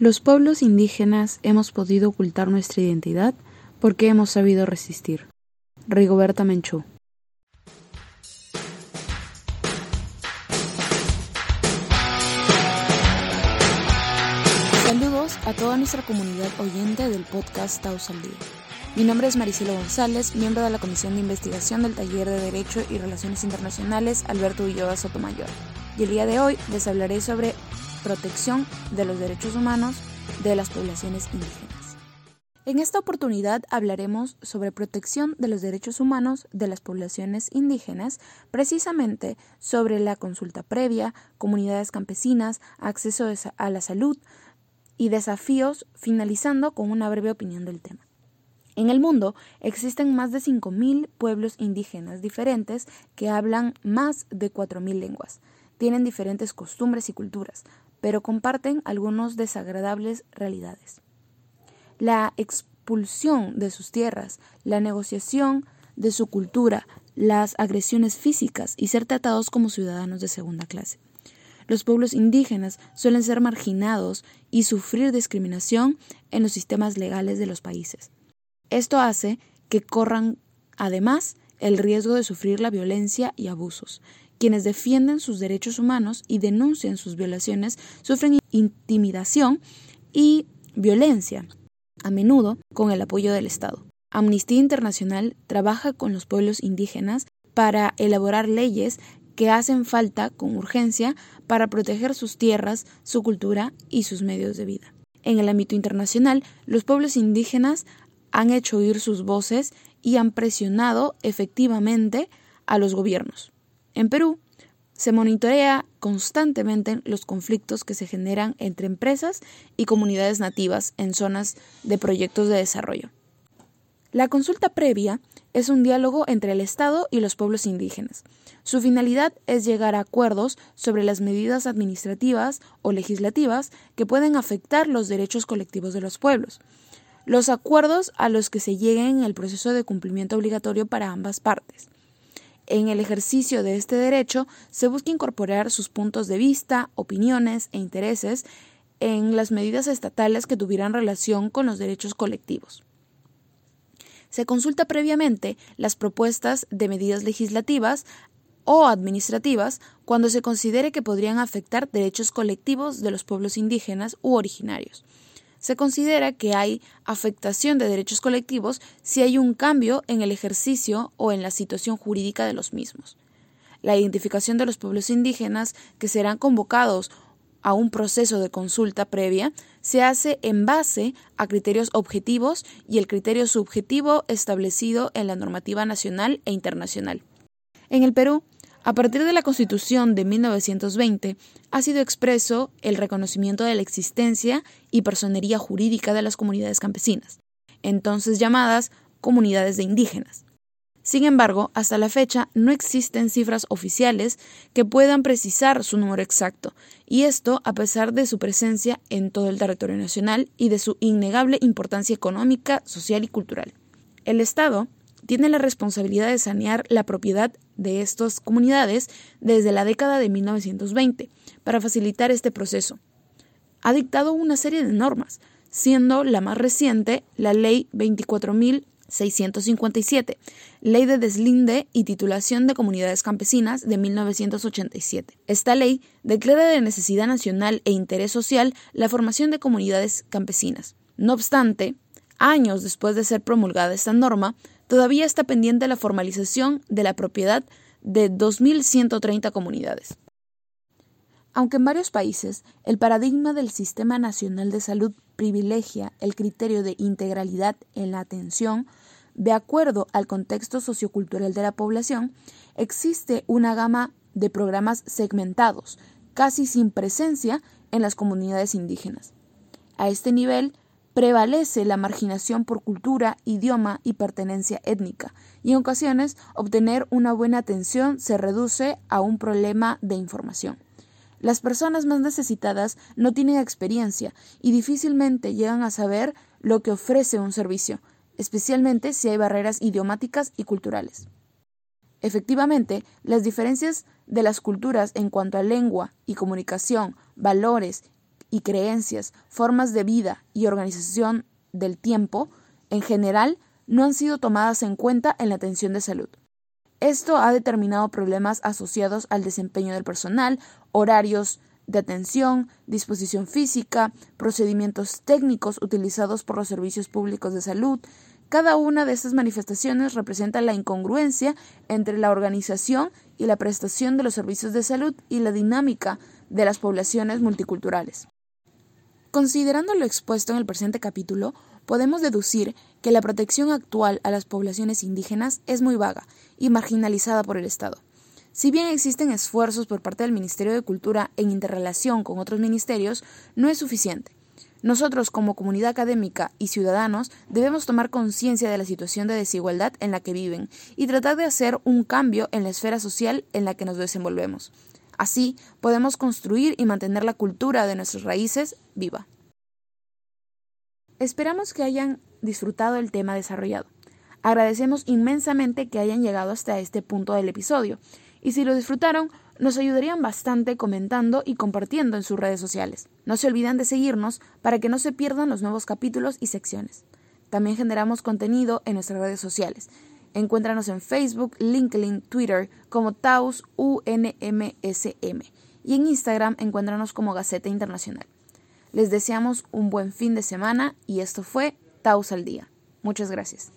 Los pueblos indígenas hemos podido ocultar nuestra identidad porque hemos sabido resistir. Rigoberta Menchú. Saludos a toda nuestra comunidad oyente del podcast Taos al Día. Mi nombre es Maricelo González, miembro de la Comisión de Investigación del Taller de Derecho y Relaciones Internacionales Alberto Ulloa Sotomayor. Y el día de hoy les hablaré sobre protección de los derechos humanos de las poblaciones indígenas. En esta oportunidad hablaremos sobre protección de los derechos humanos de las poblaciones indígenas, precisamente sobre la consulta previa, comunidades campesinas, acceso a la salud y desafíos, finalizando con una breve opinión del tema. En el mundo existen más de 5.000 pueblos indígenas diferentes que hablan más de 4.000 lenguas. Tienen diferentes costumbres y culturas, pero comparten algunos desagradables realidades. La expulsión de sus tierras, la negociación de su cultura, las agresiones físicas y ser tratados como ciudadanos de segunda clase. Los pueblos indígenas suelen ser marginados y sufrir discriminación en los sistemas legales de los países. Esto hace que corran, además, el riesgo de sufrir la violencia y abusos, quienes defienden sus derechos humanos y denuncian sus violaciones sufren intimidación y violencia, a menudo con el apoyo del Estado. Amnistía Internacional trabaja con los pueblos indígenas para elaborar leyes que hacen falta con urgencia para proteger sus tierras, su cultura y sus medios de vida. En el ámbito internacional, los pueblos indígenas han hecho oír sus voces y han presionado efectivamente a los gobiernos. En Perú, se monitorea constantemente los conflictos que se generan entre empresas y comunidades nativas en zonas de proyectos de desarrollo. La consulta previa es un diálogo entre el Estado y los pueblos indígenas. Su finalidad es llegar a acuerdos sobre las medidas administrativas o legislativas que pueden afectar los derechos colectivos de los pueblos. Los acuerdos a los que se lleguen en el proceso de cumplimiento obligatorio para ambas partes. En el ejercicio de este derecho se busca incorporar sus puntos de vista, opiniones e intereses en las medidas estatales que tuvieran relación con los derechos colectivos. Se consulta previamente las propuestas de medidas legislativas o administrativas cuando se considere que podrían afectar derechos colectivos de los pueblos indígenas u originarios se considera que hay afectación de derechos colectivos si hay un cambio en el ejercicio o en la situación jurídica de los mismos. La identificación de los pueblos indígenas que serán convocados a un proceso de consulta previa se hace en base a criterios objetivos y el criterio subjetivo establecido en la normativa nacional e internacional. En el Perú, a partir de la Constitución de 1920, ha sido expreso el reconocimiento de la existencia y personería jurídica de las comunidades campesinas, entonces llamadas comunidades de indígenas. Sin embargo, hasta la fecha no existen cifras oficiales que puedan precisar su número exacto, y esto a pesar de su presencia en todo el territorio nacional y de su innegable importancia económica, social y cultural. El Estado tiene la responsabilidad de sanear la propiedad de estas comunidades desde la década de 1920 para facilitar este proceso. Ha dictado una serie de normas, siendo la más reciente la Ley 24.657, Ley de Deslinde y Titulación de Comunidades Campesinas de 1987. Esta ley declara de necesidad nacional e interés social la formación de comunidades campesinas. No obstante, años después de ser promulgada esta norma, todavía está pendiente la formalización de la propiedad de 2.130 comunidades. Aunque en varios países el paradigma del Sistema Nacional de Salud privilegia el criterio de integralidad en la atención, de acuerdo al contexto sociocultural de la población, existe una gama de programas segmentados, casi sin presencia en las comunidades indígenas. A este nivel, prevalece la marginación por cultura, idioma y pertenencia étnica, y en ocasiones obtener una buena atención se reduce a un problema de información. Las personas más necesitadas no tienen experiencia y difícilmente llegan a saber lo que ofrece un servicio, especialmente si hay barreras idiomáticas y culturales. Efectivamente, las diferencias de las culturas en cuanto a lengua y comunicación, valores y creencias, formas de vida y organización del tiempo, en general, no han sido tomadas en cuenta en la atención de salud. Esto ha determinado problemas asociados al desempeño del personal, horarios de atención, disposición física, procedimientos técnicos utilizados por los servicios públicos de salud. Cada una de estas manifestaciones representa la incongruencia entre la organización y la prestación de los servicios de salud y la dinámica de las poblaciones multiculturales. Considerando lo expuesto en el presente capítulo, podemos deducir que la protección actual a las poblaciones indígenas es muy vaga y marginalizada por el Estado. Si bien existen esfuerzos por parte del Ministerio de Cultura en interrelación con otros ministerios, no es suficiente. Nosotros, como comunidad académica y ciudadanos, debemos tomar conciencia de la situación de desigualdad en la que viven y tratar de hacer un cambio en la esfera social en la que nos desenvolvemos. Así podemos construir y mantener la cultura de nuestras raíces viva. Esperamos que hayan disfrutado el tema desarrollado. Agradecemos inmensamente que hayan llegado hasta este punto del episodio y si lo disfrutaron, nos ayudarían bastante comentando y compartiendo en sus redes sociales. No se olviden de seguirnos para que no se pierdan los nuevos capítulos y secciones. También generamos contenido en nuestras redes sociales. Encuéntranos en Facebook, LinkedIn, Twitter como Taus UNMSM y en Instagram encuéntranos como Gaceta Internacional. Les deseamos un buen fin de semana y esto fue Taus al Día. Muchas gracias.